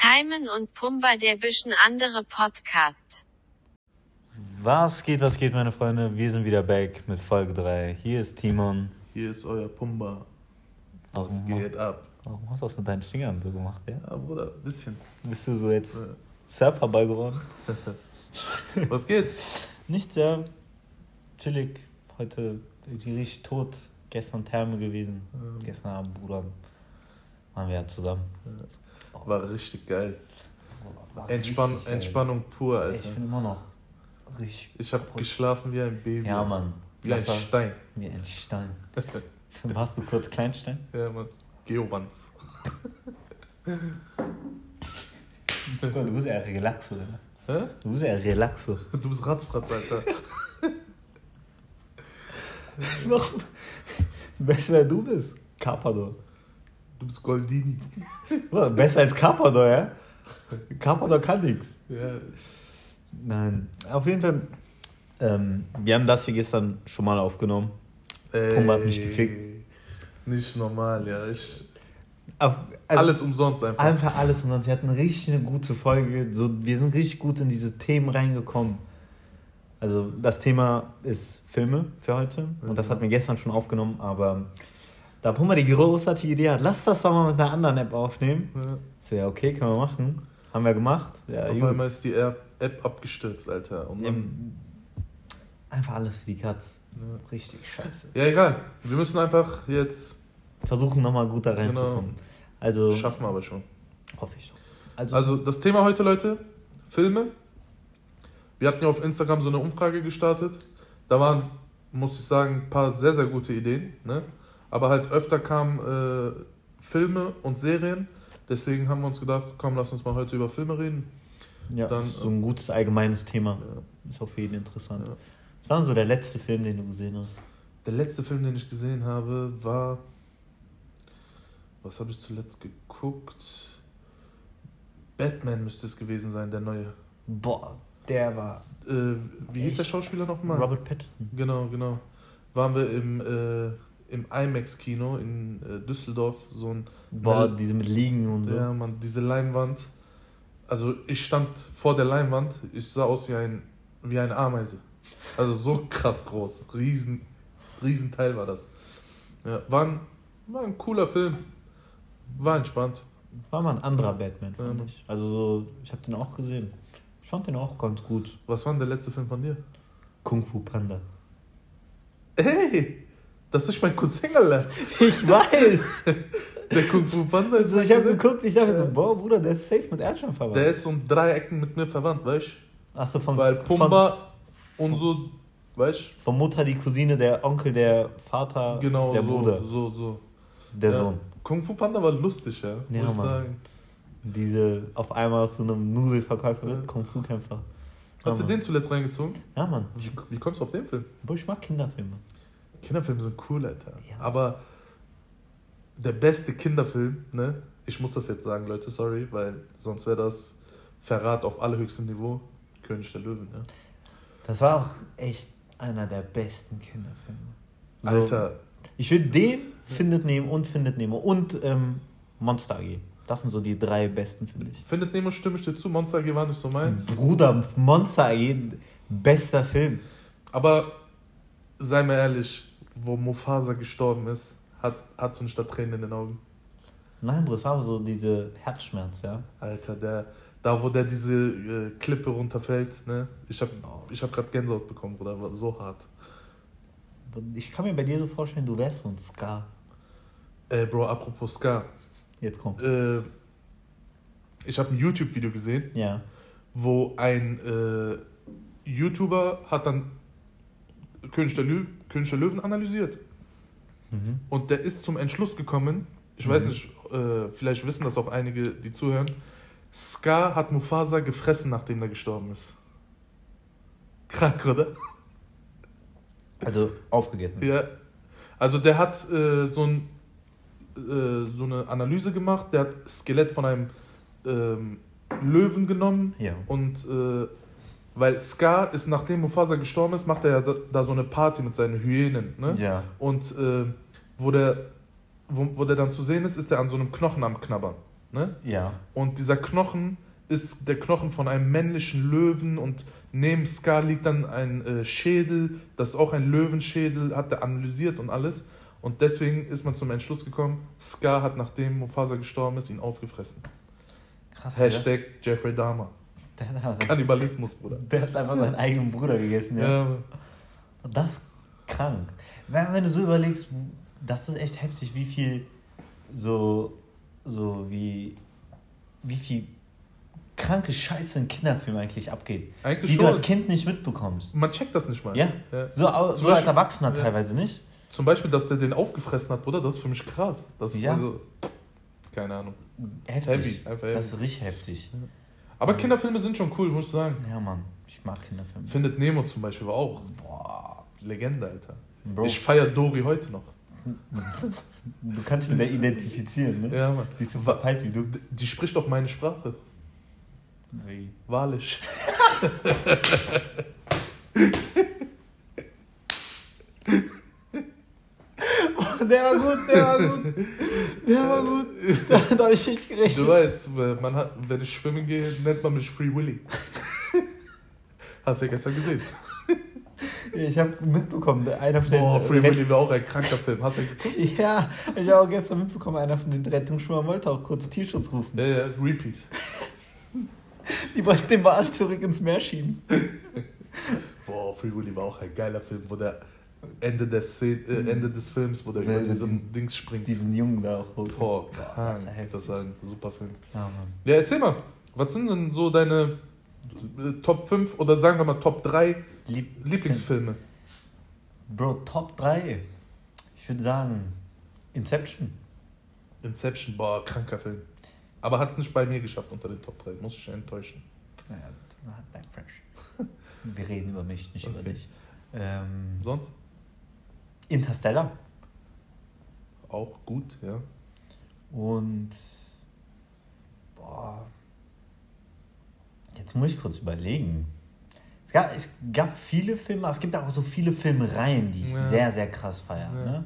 Timon und Pumba der bisschen andere Podcast. Was geht, was geht, meine Freunde? Wir sind wieder back mit Folge 3. Hier ist Timon. Hier ist euer Pumba. Was Warum geht ab? Warum hast du das mit deinen Fingern so gemacht, ja? Ja, Bruder, bisschen. Bist du so jetzt Ja. Surferball geworden? Was geht? Nicht sehr chillig. Heute irgendwie richtig tot. Gestern Therme gewesen. Ähm. Gestern Abend, Bruder. Waren wir ja zusammen. War richtig geil. War Entspann richtig geil. Entspannung pur, Ey, Ich Alter. bin immer noch richtig. Ich habe geschlafen wie ein Baby. Ja, Mann. Wie ein Stein. Wie ein Stein. Warst du kurz Kleinstein? Ja, Mann. Geowanz. Du bist eher Relaxo, oder? Hä? Du bist eher Relaxo. Du bist Ratzfratz, Alter. Noch. Besser, wer du bist. Carpador. Du bist Goldini. Besser als Carpador, ja? Carpador kann nichts. Ja. Nein. Auf jeden Fall. Ähm, wir haben das hier gestern schon mal aufgenommen. Pumba hat mich gefickt. Nicht normal, ja. Ich, Auf, also alles umsonst einfach. Einfach alles und wir hatten richtig eine gute Folge. So, wir sind richtig gut in diese Themen reingekommen. Also das Thema ist Filme für heute und das hatten wir gestern schon aufgenommen, aber da Pumba die großartige Idee hat, lass das doch mal mit einer anderen App aufnehmen. Ja. So, ja, okay, können wir machen. Haben wir gemacht. Ja, Auf gut. einmal ist die App abgestürzt, Alter. Und dann, Ähm, Einfach alles für die Katz. Ja. Richtig scheiße. ja, egal. Wir müssen einfach jetzt. Versuchen nochmal gut da reinzukommen. Also, Schaffen wir aber schon. hoffe ich doch. Also, Also das Thema heute, Leute, Filme. Wir hatten ja auf Instagram so eine Umfrage gestartet. Da waren, muss ich sagen, ein paar sehr, sehr gute Ideen. Ne? Aber halt öfter kamen äh, Filme und Serien. Deswegen haben wir uns gedacht, komm, lass uns mal heute über Filme reden. ja, dann, ist so ein gutes allgemeines Thema. Ja. Ist auf jeden interessant. Ja. Was war denn so der letzte Film, den du gesehen hast? Der letzte Film, den ich gesehen habe, war... Was habe ich zuletzt geguckt? Batman müsste es gewesen sein, der neue. Boah, der war Äh, wie hieß der Echt? Schauspieler nochmal? Robert Pattinson. Genau, genau. Waren wir im, äh, im IMAX-Kino in äh, Düsseldorf. So ein, Boah, Mel- diese mit Liegen und so. ja, man, diese Leinwand. Also ich stand vor der Leinwand, ich sah aus wie ein, wie eine Ameise. Also so krass groß. Riesen, riesen Teil war das. Ja, war, ein, war ein cooler Film. War entspannt. War mal ein anderer Batman, Ja, fand Mann. ich. Also so, ich habe den auch gesehen. Ich fand den auch ganz gut. Was war denn der letzte Film von dir? Kung Fu Panda. Hey! Das ist mein Cousin, Alter. Ich weiß! Der Kung Fu Panda ist also, ich habe geguckt, ich dachte so, boah, Bruder, der ist safe mit Erdschan verwandt. Der ist um drei Ecken mit mir verwandt, weißt du? Achso, von, Weil von, Pumba und so, weißt von Mutter die Cousine, der Onkel, der Vater, du? Genau, der so, Bruder, so, so. der Ja. Sohn. Kung Fu Panda war lustig, ja, Ja, muss Mann. sagen. Diese auf einmal aus so einem Nudelverkäufer Ja. wird, Kung Fu Kämpfer. Hast Ja, du den zuletzt reingezogen? Ja, Mann. Wie, wie kommst du auf den Film? Boah, ich mag Kinderfilme. Kinderfilme sind cool, Alter. Ja. Aber der beste Kinderfilm, ne? Ich muss das jetzt sagen, Leute, sorry, weil sonst wäre das Verrat auf allerhöchstem Niveau. König der Löwen, ne? Das war auch echt einer der besten Kinderfilme. So, Alter, Ich würde den Findet Nemo und Findet Nemo und ähm, Monster AG. Das sind so die drei besten, finde ich. findet Nemo stimme ich dir zu, Monster AG war nicht so meins. Bruder, Monster AG, bester Film. Aber sei mir ehrlich, wo Mufasa gestorben ist, hat, hat nicht da Tränen in den Augen. Nein, Bruder, es war so diese Herzschmerz, ja. Alter, der, da wo der diese äh, Klippe runterfällt, ne? Ich hab, ich hab grad Gänsehaut bekommen, Bruder, war so hart. Ich kann mir bei dir so vorstellen, du wärst so ein Scar. Äh, Bro, apropos Ska. Jetzt kommt. Äh, ich habe ein YouTube-Video gesehen, Ja. wo ein äh, YouTuber hat dann König der, Lö König der Löwen analysiert. Mhm. Und der ist zum Entschluss gekommen, ich weiß nicht, äh, vielleicht wissen das auch einige, die zuhören, Scar hat Mufasa gefressen, nachdem er gestorben ist. Krank, oder? Also aufgegessen. Ja. Also der hat äh, so, ein, äh, so eine Analyse gemacht, der hat Skelett von einem ähm, Löwen genommen Ja. und äh, weil Scar ist, nachdem Mufasa gestorben ist, macht er ja da, da so eine Party mit seinen Hyänen. Ne? Ja. Und äh, wo, der, wo, wo der dann zu sehen ist, ist er an so einem Knochen am Knabbern. Ne? Ja. Und dieser Knochen ist der Knochen von einem männlichen Löwen und neben Scar liegt dann ein äh, Schädel, das ist auch ein Löwenschädel, hat er analysiert und alles. Und deswegen ist man zum Entschluss gekommen, Scar hat, nachdem Mufasa gestorben ist, ihn aufgefressen. Krass. Hashtag Jeffrey Dahmer. Der, hat, Kannibalismus, Bruder. der hat einfach seinen eigenen Bruder gegessen, ja. Ja, das ist krank. Wenn, wenn du so überlegst, das ist echt heftig, wie viel so, so wie, wie viel kranke Scheiße in Kinderfilmen eigentlich abgeht. Eigentlich die schon. du als Kind nicht mitbekommst. Man checkt das nicht mal. Ja. So, au- so Beispiel- als Erwachsener ja. teilweise nicht. Zum Beispiel, dass der den aufgefressen hat, Bruder, das ist für mich krass. Das ist Ja. also, keine Ahnung. Heftig. Heavy, einfach heavy. Das ist richtig heftig. Aber Kinderfilme sind schon cool, muss ich sagen. Ja, Mann. Ich mag Kinderfilme. Findet Nemo zum Beispiel war auch Boah. Legende, Alter. Bro, Ich feiere Dory heute noch. du kannst mit der identifizieren, ne? Ja, Mann. Die ist so verpeilt wie du. Die spricht auch meine Sprache. Wie? Wahrlich. Der war gut, der war gut. Der war gut. Da, da habe ich nicht gerechnet. Du weißt, man hat, wenn ich schwimmen gehe, nennt man mich Free Willy. Hast du ja gestern gesehen. Ich habe mitbekommen, einer von den. Boah, Free Willy war auch ein kranker Film. Hast du geguckt? Ja, ich habe auch gestern mitbekommen, einer von den Rettungsschwimmern wollte auch kurz Tierschutz rufen. Ja, ja, Repeat. Die wollten den Wal zurück ins Meer schieben. Boah, Free Willy war auch ein geiler Film, wo der Ende des, Szene, äh, Ende des Films, wo der über diesen Dings springt. Diesen Jungen da auch hoch. Boah, das krank. Das war ein super Film. Ja. Ja, erzähl mal, was sind denn so deine äh, Top 5 oder sagen wir mal Top 3 Lieb Lieblingsfilme? Bro, Top 3. Ich würde sagen, Inception. Inception, boah, kranker Film. Aber hat es nicht bei mir geschafft unter den Top 3, muss ich enttäuschen. Naja, bleib fresh. Wir reden über mich, nicht über Okay. dich. Ähm, Sonst Interstellar. auch gut, ja. Und boah, jetzt muss ich kurz überlegen. Es gab, es gab viele Filme, aber es gibt auch so viele Filmreihen, die ich Ja. sehr, sehr krass feiere. Ja. Ne?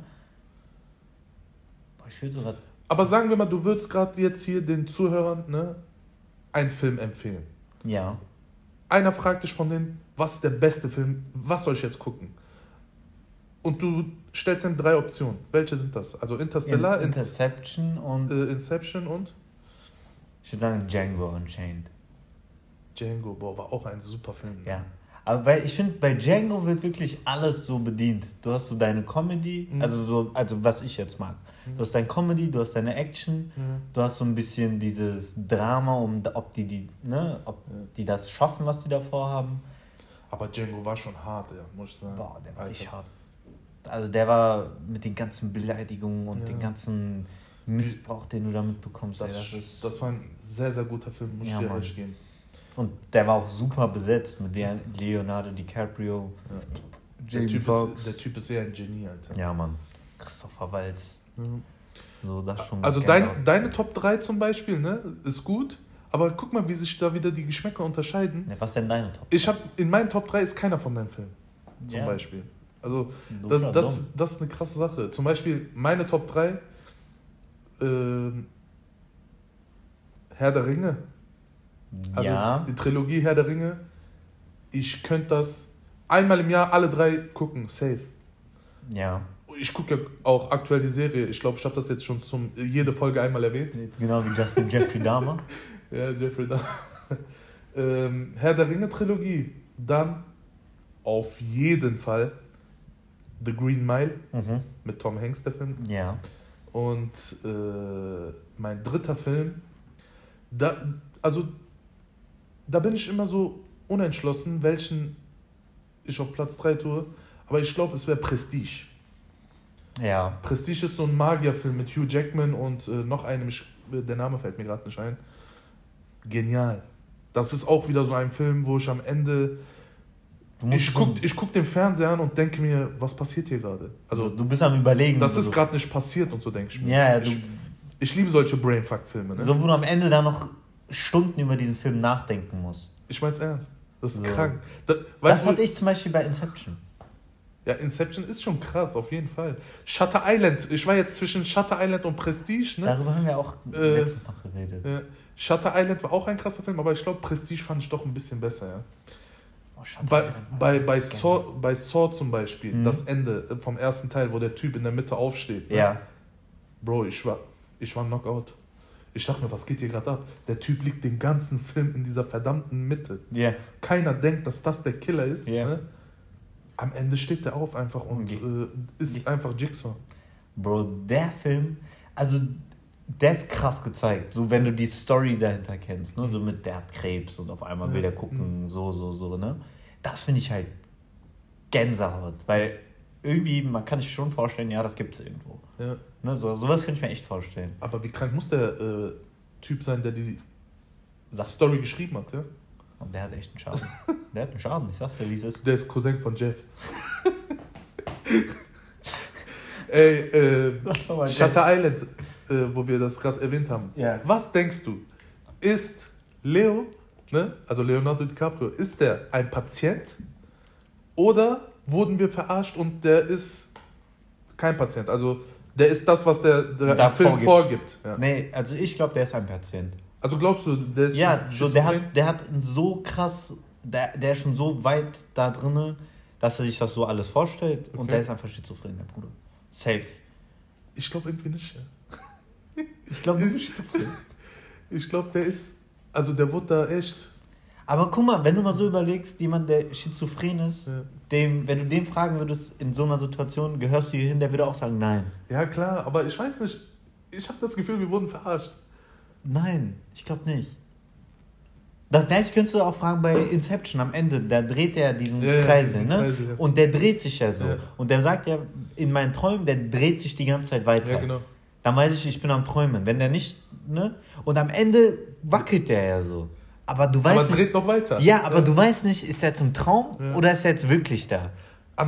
Boah, ich würde sogar. Aber sagen wir mal, du würdest gerade jetzt hier den Zuhörern ne, einen Film empfehlen. Ja. Einer fragt dich von denen, was ist der beste Film, was soll ich jetzt gucken? Und du stellst ihm drei Optionen. Welche sind das? Also Interstellar, In, In Interception und äh, Inception und ich würde sagen Django Unchained. Django. Boah, war auch ein super Film. Ja. Aber weil ich finde, bei Django wird wirklich alles so bedient. Du hast so deine Comedy, Mhm. also so, also was ich jetzt mag. Du hast deine Comedy, du hast deine Action, Mhm. du hast so ein bisschen dieses Drama, um ob die, die, ne, ob die das schaffen, was die da vorhaben. Aber Django war schon hart, ja, muss ich sagen. Boah, der war richtig hart. Also der war mit den ganzen Beleidigungen und Ja. den ganzen Missbrauch, den du da mitbekommst. Das, ey, das ist, das war ein sehr, sehr guter Film, muss Ja, ich dir recht geben. und der war auch super besetzt mit Leon- Leonardo DiCaprio, Ja. Der, Jamie typ Foxx. ist, der Typ ist eher ein Genie, Alter. Ja, Mann. Christopher Waltz. Mhm. So, das schon. Also dein, deine Top 3 zum Beispiel, ne, ist gut. Aber guck mal, wie sich da wieder die Geschmäcker unterscheiden. Ja, was ist denn deine Top? Ich habe in meinen Top 3 ist keiner von deinen Filmen, zum Ja. Beispiel. Also das, das, das ist eine krasse Sache. Zum Beispiel meine Top 3, ähm, Herr der Ringe. Also ja, die Trilogie Herr der Ringe. Ich könnte das einmal im Jahr alle drei gucken, safe. ja. Ich gucke ja auch aktuell die Serie. Ich glaube, ich habe das jetzt schon zum jede Folge einmal erwähnt. Genau wie Justin Jeffrey Dahmer. Ja, Jeffrey Dahmer. ähm, Herr der Ringe Trilogie. Dann auf jeden Fall The Green Mile Mhm. mit Tom Hanks, der Film. Ja. Und äh, mein dritter Film, da, also da bin ich immer so unentschlossen, welchen ich auf Platz 3 tue. Aber ich glaube, es wäre Prestige. Ja. Prestige ist so ein Magierfilm mit Hugh Jackman und äh, noch einem, ich, der Name fällt mir gerade nicht ein. Genial. Das ist auch wieder so ein Film, wo ich am Ende. Ich gucke guck den Fernseher an und denke mir, was passiert hier gerade? also, du bist am Überlegen. das ist gerade nicht passiert und so denke ich mir. Ja, ja, ich, ich liebe solche Brainfuck-Filme. Ne? so, wo du am Ende da noch Stunden über diesen Film nachdenken musst. Ich mein's ernst. Das ist So. krank. Da, Das hatte ich zum Beispiel bei Inception. Ja, Inception ist schon krass, auf jeden Fall. Shutter Island, ich war jetzt zwischen Shutter Island und Prestige, ne? Darüber haben wir auch Äh, letztens noch geredet. Ja. Shutter Island war auch ein krasser Film, aber ich glaube, Prestige fand ich doch ein bisschen besser, ja. Oh, Bei, bei, bei. Saw, bei Saw zum Beispiel, Mhm. das Ende vom ersten Teil, wo der Typ in der Mitte aufsteht. ne? Ja. Bro, ich war, ich war Knockout. Ich dachte mir, was geht hier gerade ab? Der Typ liegt den ganzen Film in dieser verdammten Mitte. Ja. Keiner denkt, dass das der Killer ist. Ja. Ne? Am Ende steht der auf einfach und Okay. äh, ist einfach Jigsaw. Bro, der Film, also der ist krass gezeigt. So, wenn du die Story dahinter kennst, ne? So mit der hat Krebs und auf einmal will Ja. der gucken, so, so, so, ne? Das finde ich halt Gänsehaut, weil irgendwie, man kann sich schon vorstellen, ja, das gibt es irgendwo. Ja. Ne? So, sowas könnte ich mir echt vorstellen. Aber wie krank muss der äh, Typ sein, der die Sag- Story geschrieben hat? Ja? Und der hat echt einen Schaden. der hat einen Schaden, ich sag's dir, wie es ist. Der ist Cousin von Jeff. Ey, äh. Shutter Island, äh, wo wir das gerade erwähnt haben. Ja. Was denkst du? Ist Leo, ne, also Leonardo DiCaprio, ist der ein Patient oder wurden wir verarscht und der ist kein Patient? Also der ist das, was der, der Da Film vorgibt. vorgibt. Ja. Nee, also ich glaube, der ist ein Patient. Also glaubst du, der ist Ja, so, der, hat, der hat so krass, der, der ist schon so weit da drinne, dass er sich das so alles vorstellt und Okay. der ist einfach schizophren, der Bruder. Safe. Ich glaube irgendwie nicht. Ja. Ich glaube, schizophren. Ich glaube, der ist, also der wurde da echt. Aber guck mal, wenn du mal so überlegst, jemand, der schizophren ist, Ja. dem, wenn du den fragen würdest, in so einer Situation, gehörst du hier hin, der würde auch sagen, nein. Ja klar, aber ich weiß nicht. Ich habe das Gefühl, wir wurden verarscht. Nein, ich glaube nicht. Das gleiche könntest du auch fragen bei Inception am Ende. Da dreht er diesen Ja, Kreisel, ne? Kreisel, ja. Und der dreht sich ja so. Ja. Und der sagt ja in meinen Träumen, der dreht sich die ganze Zeit weiter. Ja, genau. Dann weiß ich, ich bin am Träumen. Wenn der nicht, ne? Und am Ende wackelt der ja so. Aber du weißt Aber nicht. dreht noch weiter. Ja, aber du weißt nicht, ist der jetzt im Traum Ja. oder ist er jetzt wirklich da?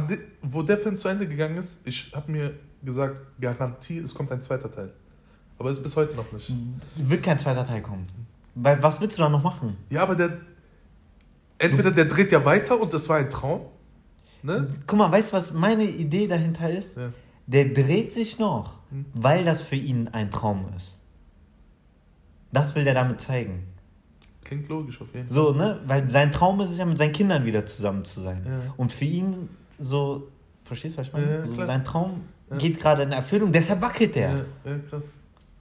De, wo der Film zu Ende gegangen ist, ich habe mir gesagt, Garantie, es kommt ein zweiter Teil. Aber ist bis heute noch nicht. Wird kein zweiter Teil kommen. Weil was willst du da noch machen? Ja, aber der. Entweder der dreht ja weiter und das war ein Traum. Ne? Guck mal, weißt du, was meine Idee dahinter ist? Ja. Der dreht sich noch, Weil das für ihn ein Traum ist. Das will der damit zeigen. Klingt logisch auf jeden Fall. So, ne? Weil sein Traum ist es ja, mit seinen Kindern wieder zusammen zu sein. Ja. Und für ihn so, verstehst du, was ich meine? Ja, so, sein Traum Ja. geht gerade in Erfüllung, deshalb wackelt der. Ja, ja, krass.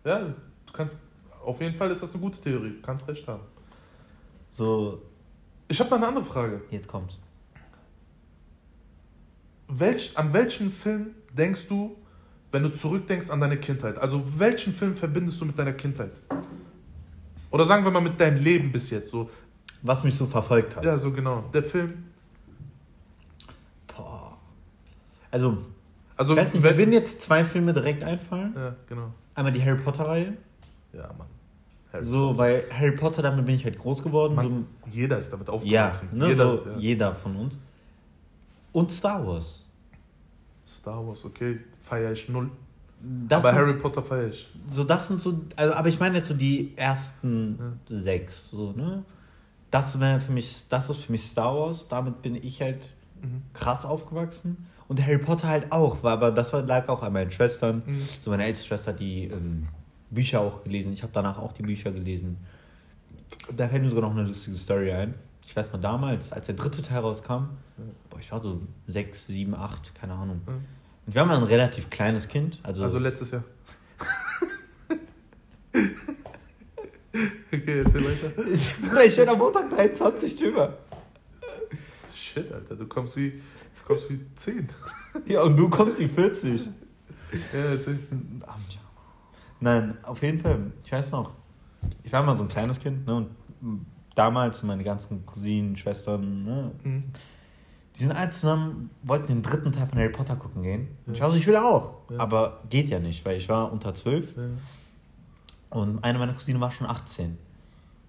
Ja, du kannst. Auf jeden Fall ist das eine gute Theorie. Du kannst recht haben. So, Ich habe mal eine andere Frage. jetzt kommt's. Welch, an welchen Film denkst du, wenn du zurückdenkst an deine Kindheit? Also welchen Film verbindest du mit deiner Kindheit? Oder sagen wir mal mit deinem Leben bis jetzt. So, Was mich so verfolgt hat. ja, so genau. Der Film. Boah. Also, Also ich weiß nicht, wenn, würden jetzt zwei Filme direkt einfallen. Ja, genau. Einmal die Harry Potter-Reihe. Ja, Mann. Harry So, weil Harry Potter, damit bin ich halt groß geworden. Mann, jeder ist damit so, ja, aufgewachsen. ne, jeder, so ja. jeder von uns. Und Star Wars. Star Wars, okay, feiere ich null. Das Aber sind, Harry Potter feiere ich. so, das sind so, also, aber ich meine jetzt so die ersten sechs, so, ne? Das wäre für mich, das ist für mich Star Wars. Damit bin ich halt Mhm. krass aufgewachsen. Und Harry Potter halt auch, war, aber das war, lag auch an meinen Schwestern. Mhm. So meine älteste Schwester hat die ähm, Bücher auch gelesen. Ich habe danach auch die Bücher gelesen. Da fällt mir sogar noch eine lustige Story ein. Ich weiß noch damals, als der dritte Teil rauskam, boah, ich war so sechs, sieben, acht, keine Ahnung. Mhm. Und wir haben ein relativ kleines Kind. Also, Also letztes Jahr. okay, erzähl weiter. Bruder, ich werde am Montag 23 drüber. Shit, Alter, du kommst wie, du kommst wie 10. Ja, und du kommst wie 40. Ja, erzähl. Nein, auf jeden Fall. Ich weiß noch, ich war mal so ein kleines Kind, ne? Und damals meine ganzen Cousinen, Schwestern, ne? Mhm. Die sind alle zusammen, wollten den dritten Teil von Harry Potter gucken gehen. Und ich war so, ich will auch. Ja. Aber geht ja nicht, weil ich war unter 12 Ja. und eine meiner Cousinen war schon 18.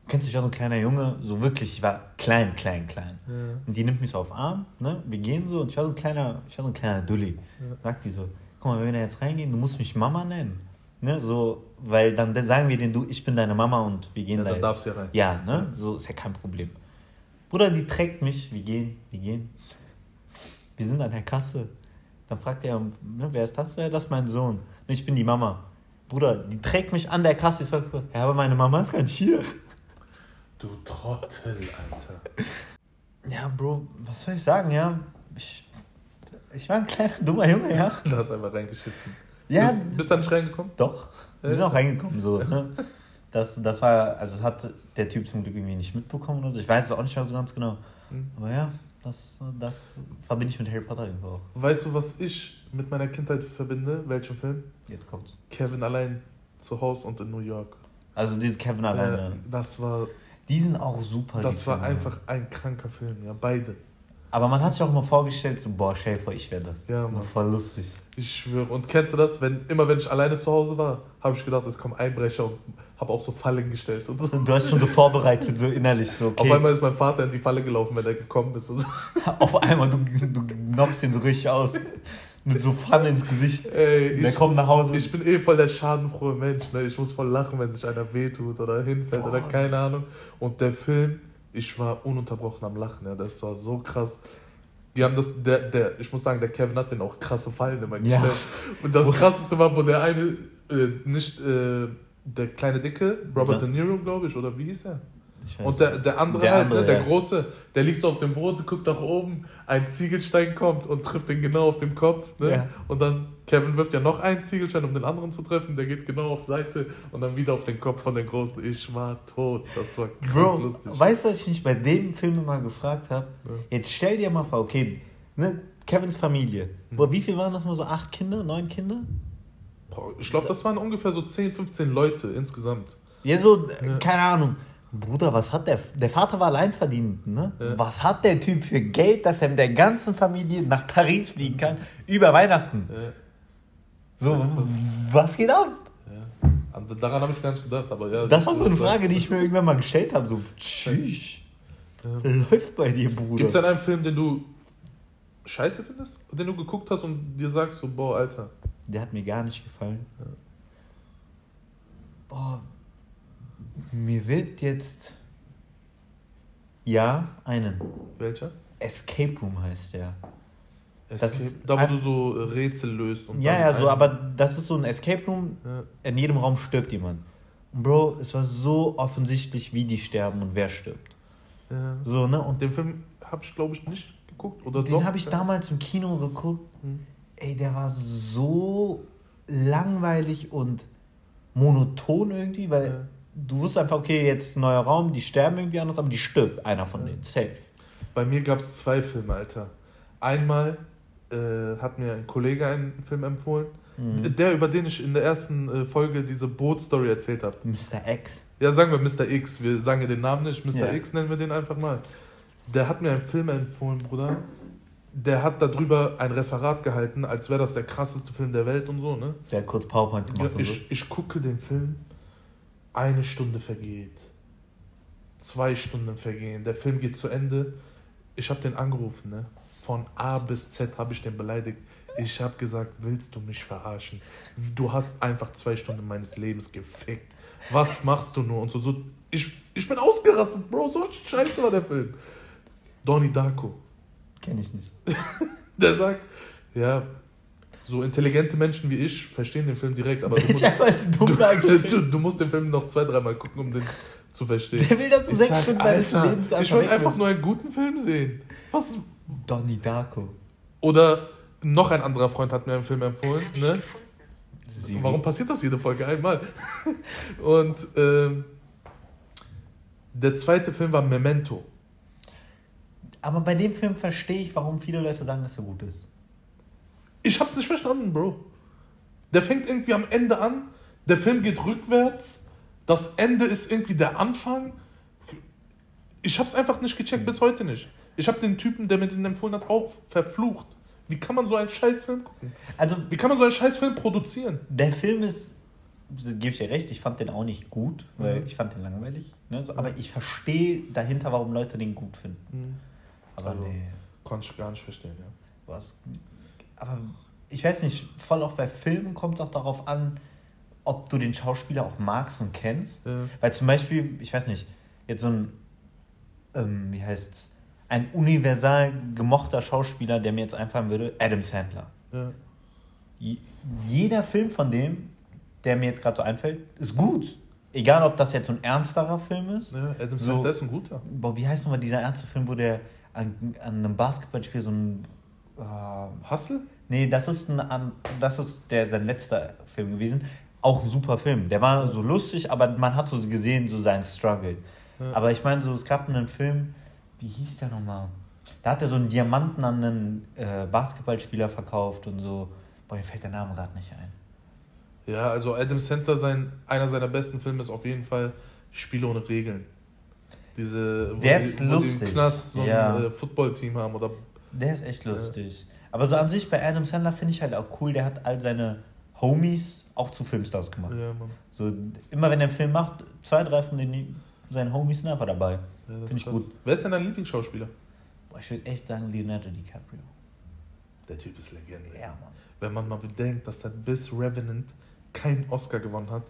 Du kennst, ich war so ein kleiner Junge, so wirklich, ich war klein, klein, klein. Ja. Und die nimmt mich so auf den Arm, ne? Wir gehen so und ich war so ein kleiner, ich war so ein kleiner Dulli. Ja. Sagt die so, guck mal, wenn wir da jetzt reingehen, du musst mich Mama nennen. Ne? So, weil dann, sagen wir denen, du, ich bin deine Mama und wir gehen Ja, da dann jetzt. darfst du ja rein. Ja, ne? So ist ja kein Problem. Bruder, die trägt mich, wir gehen, wir gehen. wir sind an der Kasse. Dann fragt er, ne, wer ist das? Ja, das ist mein Sohn. Und ich bin die Mama. Bruder, die trägt mich an der Kasse. Ich sag, ja, aber meine Mama ist gar nicht hier. Du Trottel, Alter. Ja, Bro, was soll ich sagen, ja? Ich, ich war ein kleiner, dummer Junge, ja. Du hast einfach reingeschissen. Ja. Bist, bist du nicht reingekommen? Doch. Wir sind auch reingekommen, so, ne? Das, das war, also hat der Typ zum Glück irgendwie nicht mitbekommen oder so. Ich weiß es auch nicht mehr so ganz genau. Hm. Aber ja, das, das verbinde ich mit Harry Potter irgendwo auch. Weißt du, was ich mit meiner Kindheit verbinde? Welchen Film? Jetzt kommt's. Kevin allein zu Hause und in New York. Also diese Kevin alleine. Äh, das war, Die sind auch super. das war einfach ein kranker Film, ja, beide. Aber man hat sich auch mal vorgestellt, so, boah, vor, ich wäre das. Ja, so Mann. voll lustig. Ich schwöre. Und kennst du das? Wenn, immer wenn ich alleine zu Hause war, habe ich gedacht, es kommen Einbrecher und habe auch so Fallen gestellt und so. Du hast schon so vorbereitet, so innerlich, so, okay. Auf einmal ist mein Vater in die Falle gelaufen, wenn er gekommen ist. Und so. Auf einmal, du, du knockst den so richtig aus. Mit so Pfanne ins Gesicht. Ey, Der ich, kommt nach Hause. ich bin eh voll der schadenfrohe Mensch. Ne? Ich muss voll lachen, wenn sich einer wehtut oder hinfällt Boah. oder keine Ahnung. Und der Film, ich war ununterbrochen am Lachen. Ja? Das war so krass. Die haben das, der, der, ich muss sagen, der Kevin hat den auch krasse Fallen immer Ja. gestellt. Und das krasseste war, wo der eine, äh, nicht, äh, der kleine Dicke, Robert Ja. De Niro, glaube ich, oder wie hieß er? Und der, der andere Der halt, andere, ne, der ja. große, der liegt so auf dem Boden, guckt nach oben, ein Ziegelstein kommt und trifft den genau auf den Kopf. Ne? Ja. Und dann, Kevin wirft ja noch einen Ziegelstein, um den anderen zu treffen, der geht genau auf Seite und dann wieder auf den Kopf von der Großen. Ich war tot. Das war Bro, lustig. weißt du, was ich mich bei dem Film immer gefragt habe? Ja. Jetzt stell dir mal vor, okay, ne, Kevins Familie. Mhm. Boah, wie viel waren das mal so? Acht Kinder? Neun Kinder? Boah, Ich glaube, das waren ungefähr so 10, 15 Leute insgesamt. Ja, so, Ja. keine Ahnung. Bruder, was hat der? Der Vater war alleinverdient, ne? Ja. Was hat der Typ für Geld, dass er mit der ganzen Familie nach Paris fliegen kann über Weihnachten? Ja, So, was geht ab? ja. Daran habe ich gar nicht gedacht, aber ja. Das war so eine Frage, die ich mir irgendwann mal gestellt habe. So, tschüss. Läuft bei dir, Bruder. Gibt es denn einen Film, den du scheiße findest? Den du geguckt hast und dir sagst so, boah, Alter. Der hat mir gar nicht gefallen. Boah, mir wird jetzt. Ja, einen. Welcher? Escape Room heißt der. Escape, ist da, wo du so äh, Rätsel löst. Und Ja, ja, so, aber das ist so ein Escape Room. Ja. In jedem Raum stirbt jemand. Und Bro, es war so offensichtlich, wie die sterben und wer stirbt. Ja. So, ne? Und den Film habe ich, glaube ich, nicht geguckt. Oder den habe ich damals im Kino geguckt. Hm. Ey, der war so langweilig und monoton irgendwie, weil Ja. Du wusstest einfach, okay, jetzt neuer Raum, die sterben irgendwie anders, aber die stirbt einer von Ja. denen. Safe. Bei mir gab es zwei Filme, Alter. Einmal äh, hat mir ein Kollege einen Film empfohlen, Mhm. der, über den ich in der ersten äh, Folge diese Boot-Story erzählt habe. Mr. X. Ja, sagen wir Mr. X. Wir sagen ja den Namen nicht. Mr. Ja. X nennen wir den einfach mal. Der hat mir einen Film empfohlen, Bruder. Der hat darüber ein Referat gehalten, als wäre das der krasseste Film der Welt und so, ne? Der hat kurz PowerPoint Ja, gemacht so. ich, ich gucke den Film, eine Stunde vergeht, zwei Stunden vergehen, der Film geht zu Ende. Ich habe den angerufen, ne? Von A bis Z habe ich den beleidigt. Ich habe gesagt, willst du mich verarschen? Du hast einfach zwei Stunden meines Lebens gefickt. Was machst du nur? Und so, so ich, ich bin ausgerastet, Bro, so scheiße war der Film. Donnie Darko. Kenn ich nicht. Der sagt, ja, so intelligente Menschen wie ich verstehen den Film direkt, aber du musst, dumm du, du, du musst den Film noch zwei, dreimal gucken, um den zu verstehen. Der will, dass du Ich sechs sag, Stunden deines Lebens Ich einfach will einfach nur einen guten Film sehen. Was? Donnie Darko. Oder noch ein anderer Freund hat mir einen Film empfohlen. Ich Ne? Siri. Warum passiert das jede Folge einmal? Und ähm, der zweite Film war Memento. Aber bei dem Film verstehe ich, warum viele Leute sagen, dass er gut ist. Ich hab's nicht verstanden, Bro. Der fängt irgendwie am Ende an, der Film geht rückwärts, das Ende ist irgendwie der Anfang. Ich hab's einfach nicht gecheckt, bis heute nicht. Ich hab den Typen, der mir den empfohlen hat, auch verflucht. Wie kann man so einen Scheißfilm gucken? Also, Wie kann man so einen Scheißfilm produzieren? der Film ist, gebe ich dir recht, ich fand den auch nicht gut, weil Mhm. ich fand den langweilig. Ne? So, aber ich verstehe dahinter, warum Leute den gut finden. Aber Also- nee, Konnte ich gar nicht verstehen, ja. was. Aber ich weiß nicht, voll oft bei Filmen kommt es auch darauf an, ob du den Schauspieler auch magst und kennst. Ja. Weil zum Beispiel, ich weiß nicht, jetzt so ein, ähm, wie heißt's, ein universal gemochter Schauspieler, der mir jetzt einfallen würde, Adam Sandler. Ja. Jeder Film von dem, der mir jetzt gerade so einfällt, ist gut. Egal, ob das jetzt so ein ernsterer Film ist. ja, Adam So- Sandler ist ein guter. Boah, wie heißt nochmal dieser ernste Film, wo der an, an einem Basketballspiel so ein. Äh, Hustle? nee, das ist, ein, das ist der, sein letzter Film gewesen. Auch ein super Film. Der war so lustig, aber man hat so gesehen, so seinen Struggle. Ja. Aber ich meine, so, es gab einen Film, wie hieß der nochmal? Da hat er so einen Diamanten an einen äh, Basketballspieler verkauft und so. Boah, mir fällt der Name gerade nicht ein. Ja, also Adam Sandler, sein, einer seiner besten Filme ist auf jeden Fall Spiele ohne Regeln. Diese, wo Der die, ist wo die lustig. im Knast so ein Ja. äh, Footballteam haben oder Der ist echt lustig. Aber so an sich bei Adam Sandler finde ich halt auch cool, der hat all seine Homies auch zu Filmstars gemacht. ja, Mann. So, immer wenn er einen Film macht, zwei, drei von den, seinen Homies sind einfach dabei. Ja, Finde ich krass. gut. Wer ist denn dein Lieblingsschauspieler? Boah, ich würde echt sagen Leonardo DiCaprio. Der Typ ist Legende. Ja, Mann. Wenn man mal bedenkt, dass er bis Revenant keinen Oscar gewonnen hat,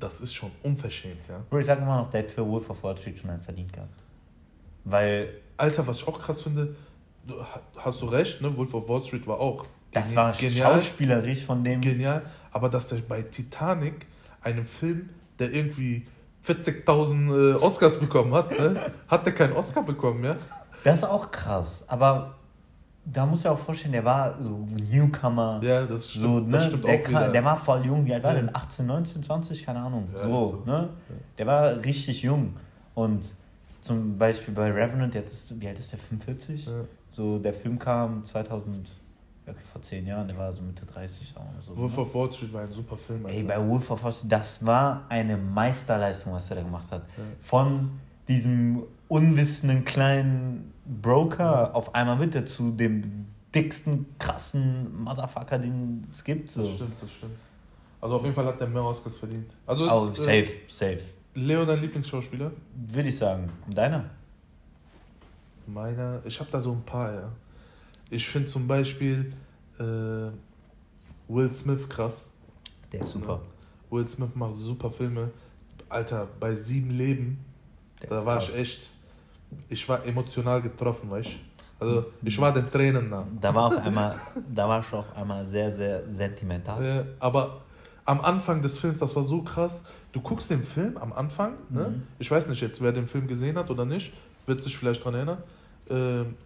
das ist schon unverschämt, ja. Bro, ich sag immer noch, der hat für Wolf of Wall Street schon einen verdient gehabt. Weil Alter, was ich auch krass finde, hast du recht, ne? Wolf of Wall Street war auch das war genial, schauspielerisch von dem. genial, aber dass der bei Titanic, einem Film, der irgendwie 40.000 äh, Oscars bekommen hat, ne? hat der keinen Oscar bekommen, ja? Das ist auch krass. Aber da muss ich auch vorstellen, der war so Newcomer. Ja, das stimmt, So, ne, das stimmt der, wieder. der war voll jung, wie alt war Ja. der denn? 18, 19, 20, keine Ahnung. Ja, so, so. ne? Der war richtig jung. Und zum Beispiel bei Revenant, jetzt ist, wie alt ist der? 45? ja. So, der Film kam 2000, okay, vor 10 Jahren, der war so Mitte 30 auch so. Wolf ne? of Wall Street war ein super Film. Ey, bei Wolf of Wall Street, das war eine Meisterleistung, was der da gemacht hat. Ja. Von diesem unwissenden kleinen Broker, auf einmal wird er zu dem dicksten, krassen Motherfucker, den es gibt. So. Das stimmt, das stimmt. Also auf jeden Fall hat der mehr Oscars verdient. Also ist Oh, äh, safe, safe. Leo dein Lieblingsschauspieler? Würde ich sagen. Deiner? Meiner, ich habe da so ein paar, ja. Ich finde zum Beispiel äh, Will Smith krass. Der ist super. Will Smith macht super Filme. Alter, bei Sieben Leben, Der da war krass. ich echt, ich war emotional getroffen, weißt du? Also ich war den Tränen nah. Da war auf einmal, da war schon auf einmal sehr, sehr sentimental. Äh, aber am Anfang des Films, das war so krass. Du guckst den Film am Anfang, ne? Mhm. ich weiß nicht jetzt, wer den Film gesehen hat oder nicht, wird sich vielleicht dran erinnern. Ähm,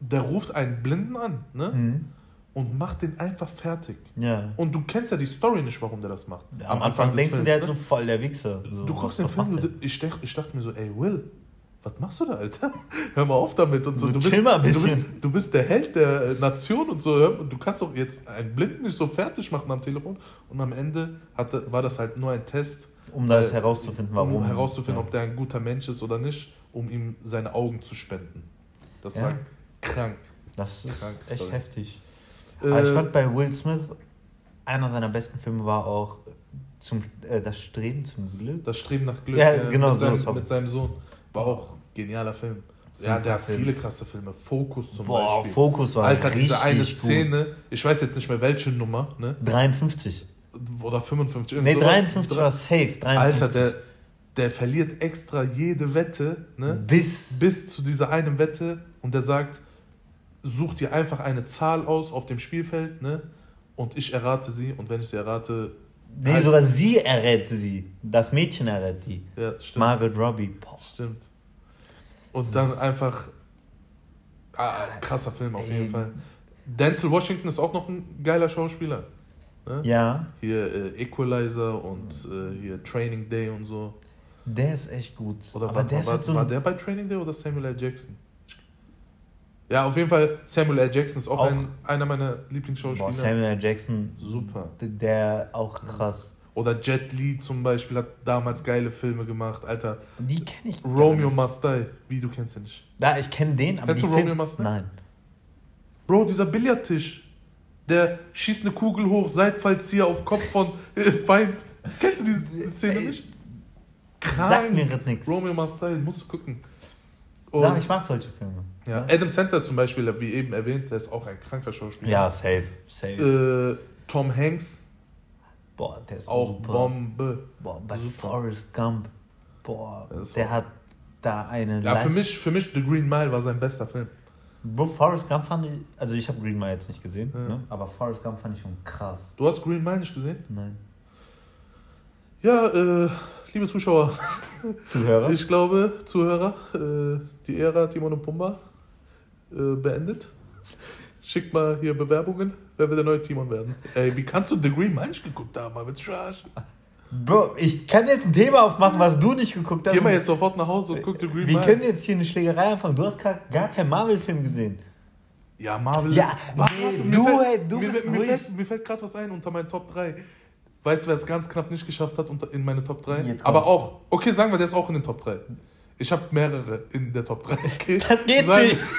der ruft einen Blinden an ne? Mhm. und macht den einfach fertig. Ja. Und du kennst ja die Story nicht, warum der das macht. Am, Anfang denkst du, der ist so ne? voll der Wichser. So, Du guckst den Film, du, ich, ich dachte mir so, ey Will, was machst du da, Alter? Hör mal auf damit und so. So, Du bist, mal ein Du bisschen. bist, du bist der Held der äh, Nation und so. Und du kannst doch jetzt einen Blinden nicht so fertig machen am Telefon. Und am Ende hatte, war das halt nur ein Test, Um das Weil- herauszufinden, warum. um herauszufinden, ja. ob der ein guter Mensch ist oder nicht, um ihm seine Augen zu spenden. Das Ja. war krank. Das ist Krank, echt sorry. heftig. Aber ich Äh, fand bei Will Smith, einer seiner besten Filme war auch zum, äh, Das Streben zum Glück. das Streben nach Glück Ja, äh, genau, mit, so seinem, mit seinem Sohn war auch genialer Film. ja, Super der hat Film. viele krasse Filme. Fokus zum Boah, Beispiel. Fokus war Alter, richtig diese eine gut. Szene, ich weiß jetzt nicht mehr welche Nummer, ne? 53. Oder 55. irgend Nee, sowas. 53 war safe. 53. Alter, der, der verliert extra jede Wette, ne? Bis. Bis zu dieser einen Wette und der sagt, such dir einfach eine Zahl aus auf dem Spielfeld, ne? Und ich errate sie und wenn ich sie errate, Nee, Halt- sogar sie errät sie. Das Mädchen errät die. ja, stimmt. Margaret Robbie. Boah. Stimmt. Und dann einfach ah, krasser Film auf jeden Ey. Fall. Denzel Washington ist auch noch ein geiler Schauspieler. Ne? Ja, Hier äh, Equalizer und äh, hier Training Day und so. der ist echt gut. Oder Aber war, der war, halt so war der bei Training Day oder Samuel L. Jackson? Ja, auf jeden Fall Samuel L. Jackson ist auch, Auch- Ein, einer meiner Boah, Lieblingsschauspieler. Samuel L. Jackson. Super. Der auch krass. Oder Jet Li zum Beispiel hat damals geile Filme gemacht. Alter, Die kenne ich. Romeo. Must Die. Wie, du kennst ihn nicht. Ja, ich kenne den, aber Kennst du Film- Romeo Must Die? Nein. Bro, dieser Billardtisch, der schießt eine Kugel hoch, Seitfallzieher auf Kopf von äh, Feind. Kennst du diese Szene nicht? Sag mir nix. Romeo Must Die, musst du gucken. Sag, Und- ich mag solche Filme. Ja, Adam Sandler zum Beispiel, wie eben erwähnt, der ist auch ein kranker Schauspieler. Ja, safe. Safe. Äh, Tom Hanks, Boah, der ist auch super. Bombe. Boah, bei Super. Forrest Gump. Boah, der hat da eine Ja, für Leist- mich, für mich The Green Mile war sein bester Film. Forrest Gump fand ich, also ich habe Green Mile jetzt nicht gesehen, Ja. ne? aber Forrest Gump fand ich schon krass. Du hast Green Mile nicht gesehen? Nein. Ja, äh, liebe Zuschauer, Zuhörer? ich glaube, Zuhörer, äh, die Ära Timon und Pumba äh, beendet. Schickt mal hier Bewerbungen. Wer will der neue Timon werden? Ey, wie kannst du The Green Mile nicht geguckt haben? Man wird's trash. Bro, ich kann jetzt ein Thema aufmachen, was du nicht geguckt hast. Geh mal jetzt sofort nach Hause und guck The Green Wir Mile. können jetzt hier eine Schlägerei anfangen. Du hast gar, gar keinen Marvel-Film gesehen. Ja, Marvel Ja, ist... Warte, nee, warte, du, mir fällt, ey, du mir, bist mir, ruhig. fällt, mir fällt gerade was ein unter meinen Top 3. Weißt du, wer es ganz knapp nicht geschafft hat unter, in meine Top 3? Jetzt komm. Aber auch, okay, sagen wir, der ist auch in den Top 3. Ich habe mehrere in der Top 3. Okay? Das geht Sagen- nicht.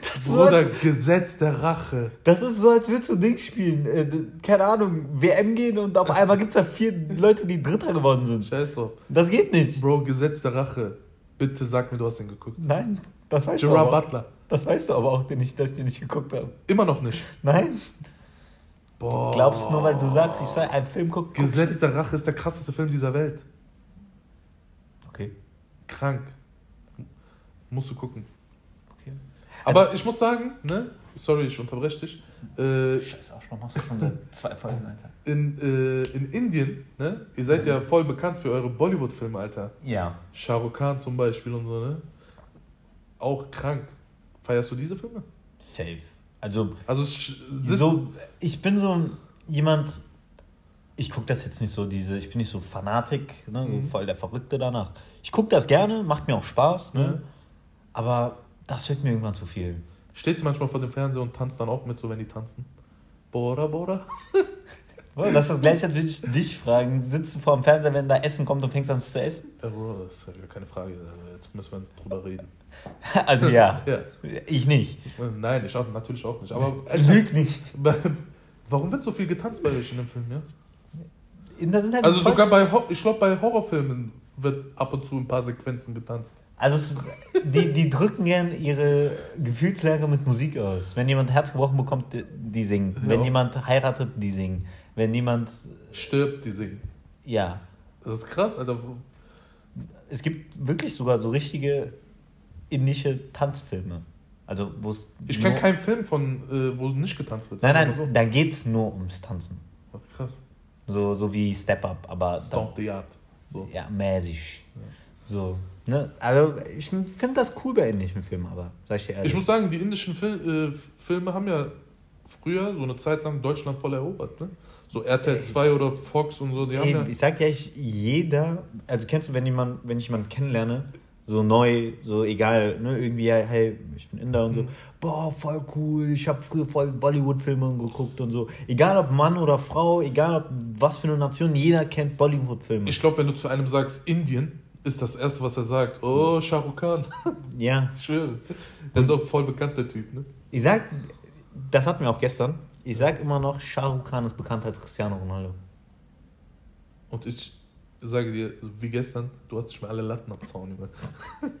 Das ist, so, Bruder, als, Gesetz der Rache. das ist so, als würdest du Dings spielen. Äh, keine Ahnung, WM gehen und auf einmal gibt es da vier Leute, die Dritter geworden sind. Scheiß drauf. Das geht nicht. Bro, Gesetz der Rache. Bitte sag mir, du hast den geguckt. Nein, das weißt du Gerard aber auch. Butler. Das weißt du aber auch, den ich, dass ich den nicht geguckt habe. Immer noch nicht. Nein, Boah. glaubst du nur, weil du sagst, ich soll einen Film gucken? guck Gesetz der Rache ist der krasseste Film dieser Welt. Okay, Krank. Musst du gucken. okay. Aber ich muss sagen, ne? Sorry, ich unterbreche dich. Äh, Scheiße, Arschloch, machst du schon seit zwei Folgen, Alter. in, äh, in Indien, ne? Ihr seid ja voll bekannt für eure Bollywood-Filme, Alter. Ja. Shah Rukh Khan zum Beispiel und so, ne? Auch krank. Feierst du diese Filme? Safe. Also, Also so, ich bin so jemand, ich gucke das jetzt nicht so, diese, ich bin nicht so Fanatik, ne, so Mhm. voll der Verrückte danach. Ich gucke das gerne, macht mir auch Spaß, ne? Ja. aber das wird mir irgendwann zu viel. stehst du manchmal vor dem Fernseher und tanzt dann auch mit, so wenn die tanzen? Bora, Bora. Das ist das gleiche, als würde ich dich fragen. Sitzt du vor dem Fernseher, wenn da Essen kommt und fängst an zu essen? Ja, Bro, das ist ja keine Frage. Jetzt müssen wir drüber reden. Also ja, Ja. ich nicht. Nein, ich auch, natürlich auch nicht. Aber Lüg nicht. warum wird so viel getanzt bei euch in dem Film, ja? Das sind halt Also sogar bei, ich glaube bei Horrorfilmen wird ab und zu ein paar Sequenzen getanzt. Also es, die, die drücken gern ihre Gefühlslage mit Musik aus. Wenn jemand Herz gebrochen bekommt, die, singen. Hör Wenn jemand heiratet, die singen. Wenn jemand, Stirbt, die singen. ja. Das ist krass, Alter. Es gibt wirklich sogar so richtige indische Tanzfilme. Also wo es Ich kenne keinen Film von, äh, wo nicht getanzt wird. Nein, nein, mal da geht es nur ums Tanzen. so. Krass. So, so wie Step Up, aber Stomp the Art. So. ja, mäßig. So. Ne? Also ich finde das cool bei indischen Filmen, aber sag ich dir ehrlich. Ich muss sagen, die indischen Fil äh, Filme haben ja früher so eine Zeit lang Deutschland voll erobert. Ne? So RTL 2 oder Fox und so, die haben Ey, ja. ich sag ja, ich, jeder, also kennst du, wenn jemand, wenn ich jemanden kennenlerne, so neu, so egal, ne, irgendwie, hey, ich bin Inder und so, Mhm. boah, voll cool, ich habe früher voll Bollywood-Filme geguckt und so. Egal ob Mann oder Frau, egal ob was für eine Nation, jeder kennt Bollywood-Filme. Ich glaube, wenn du zu einem sagst Indien, ist das erste, was er sagt, oh, Shah Rukh Khan. Ja, Ich schwöre. Der ist auch voll bekannt, der Typ, ne? ich sag, das hatten wir auch gestern, ich sag immer noch, Shah Rukh Khan ist bekannt als Cristiano Ronaldo. Und ich sage dir, wie gestern, du hast mehr alle Latten am Zaun, Junge.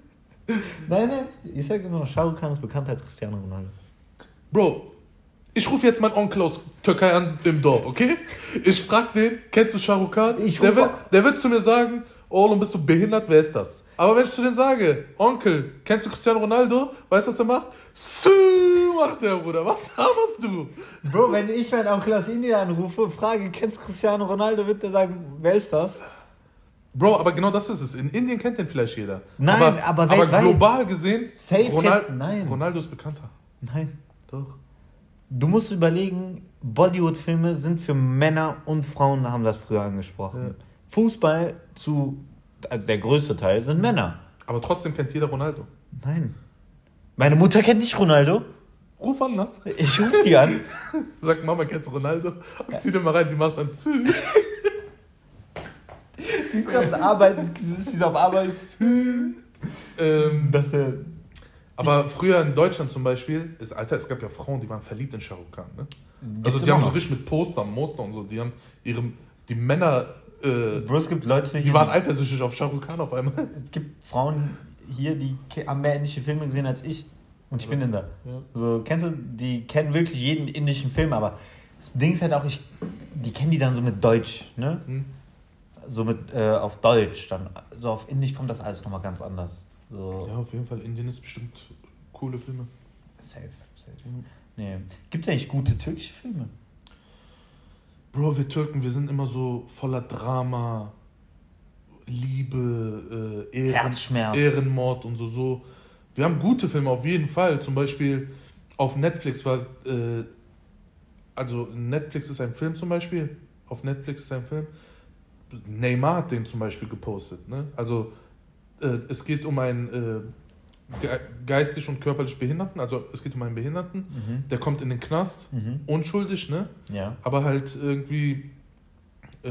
Nein, nein, ich sag immer noch, Shah Rukh Khan ist bekannt als Cristiano Ronaldo. Bro, ich rufe jetzt meinen Onkel aus Türkei an, dem Dorf, okay? Ich frag den, kennst du Shah Rukh Khan? Ich der, rufe- wird, der wird zu mir sagen, Orlon, bist du behindert? Wer ist das? Aber wenn ich zu denen sage, Onkel, kennst du Cristiano Ronaldo? Weißt du, was er macht? Sü, macht der, Bruder. Was laberst du? Bro, wenn ich meinen Onkel aus Indien anrufe und frage, kennst du Cristiano Ronaldo, wird er sagen, wer ist das? Bro, aber genau das ist es. In Indien kennt den vielleicht jeder. Nein, aber aber weltweit- global gesehen, Safe Ronal kennt- nein. Ronaldo ist bekannter. Nein. Doch. Du musst überlegen, Bollywood-Filme sind für Männer und Frauen, haben das früher angesprochen. Ja. Fußball zu, also der größte Teil, sind Männer. Aber trotzdem kennt jeder Ronaldo. Nein. Meine Mutter kennt nicht Ronaldo. Ruf an, ne? Ich rufe die an. Sag, Mama, kennst du Ronaldo? Zieh den mal rein, die macht dann Sü. Die ist gerade arbeiten, ist die auf Arbeit. ähm, Das, äh, aber früher in Deutschland zum Beispiel, ist, Alter, es gab ja Frauen, die waren verliebt in Shah Rukh Khan, ne? Also die haben immer so noch. richtig mit Postern, Muster und so, die haben ihre, die Männer, äh, Bro, es gibt Leute, die waren eifersüchtig auf Shah Rukh Khan auf einmal. es gibt Frauen hier, die haben mehr indische Filme gesehen als ich. Und ich bin Inder. Ja. So, kennst du, die kennen wirklich jeden indischen Film, aber das Ding ist halt auch, ich, die kennen die dann so mit Deutsch, ne? Hm. So mit äh, auf Deutsch, dann so auf Indisch kommt das alles nochmal ganz anders. So Ja, auf jeden Fall. Indien ist bestimmt coole Filme. safe, safe. Nee. Gibt es eigentlich gute türkische Filme? Bro, wir Türken, wir sind immer so voller Drama, Liebe, äh, Ehren, Herzschmerz. Ehrenmord und so, so. Wir haben gute Filme auf jeden Fall. Zum Beispiel auf Netflix war, äh, also Netflix ist ein Film zum Beispiel. Auf Netflix ist ein Film. Neymar hat den zum Beispiel gepostet. Ne? Also äh, es geht um einen äh, ge geistig und körperlich Behinderten. Also es geht um einen Behinderten. Mhm. Der kommt in den Knast, Mhm. unschuldig, ne? Ja. Aber halt irgendwie äh,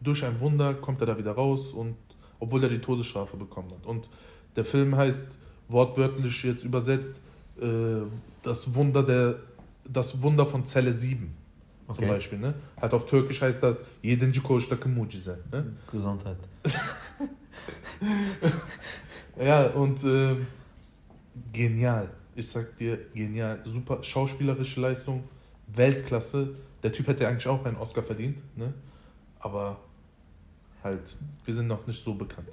durch ein Wunder kommt er da wieder raus und obwohl er die Todesstrafe bekommen hat. Und der Film heißt wortwörtlich jetzt übersetzt äh, das Wunder der das Wunder von Zelle 7 zum Okay. Beispiel. Ne? Halt auf Türkisch heißt das Yedinci Koğuştaki Mucize. Ne? Gesundheit. Ja, und äh, genial. Ich sag dir, genial. Super schauspielerische Leistung, Weltklasse. Der Typ hätte eigentlich auch einen Oscar verdient, ne? Aber halt, wir sind noch nicht so bekannt.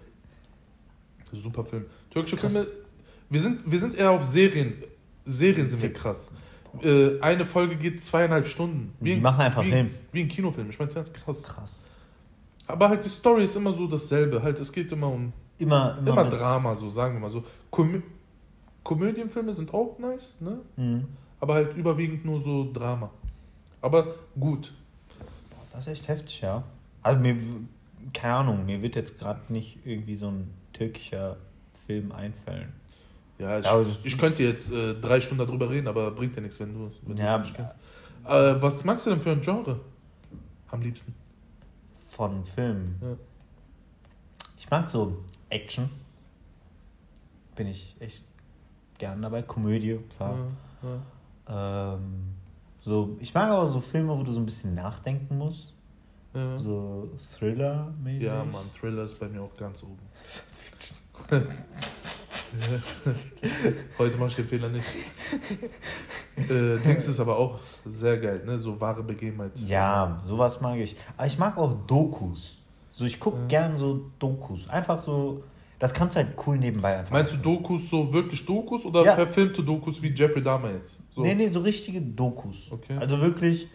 Super Film. Türkische Krass. Filme, wir sind, wir sind eher auf Serien. Serien sind wir krass. Äh, eine Folge geht zweieinhalb Stunden. Die ein- machen einfach wie, Film. Wie ein Kinofilm. Ich meine, das ist krass. Krass. Aber halt die Story ist immer so dasselbe. Halt, es geht immer um Immer, immer, Immer Drama, so sagen wir mal so. Komö Komödienfilme sind auch nice, ne? Mhm. Aber halt überwiegend nur so Drama. Aber gut. Boah, Das ist echt heftig, ja. Also mir, keine Ahnung, mir wird jetzt gerade nicht irgendwie so ein türkischer Film einfallen. Ja, ich, Ja, also- ich könnte jetzt äh, drei Stunden darüber reden, aber bringt ja nichts, wenn du wenn Ja, nicht kennst. Äh, was magst du denn für ein Genre? Am liebsten. Von Filmen. Ja. Ich mag so Action. Bin ich echt gern dabei. Komödie, klar. Ähm, so, ich mag aber so Filme, wo du so ein bisschen nachdenken musst. So Thriller-mäßig. ja, Mann, Thriller ist bei mir auch ganz oben. Heute mach ich den Fehler nicht. äh, Dings ist aber auch sehr geil, ne? So wahre Begebenheit. Ja, sowas mag ich. Aber ich mag auch Dokus. So, ich gucke Ja. gern so Dokus. Einfach so, das kannst du halt cool nebenbei einfach. Meinst du. Dokus so wirklich Dokus oder Ja. verfilmte Dokus wie Jeffrey Dahmer jetzt? So. Nee, nee, so richtige Dokus. Okay. Also wirklich,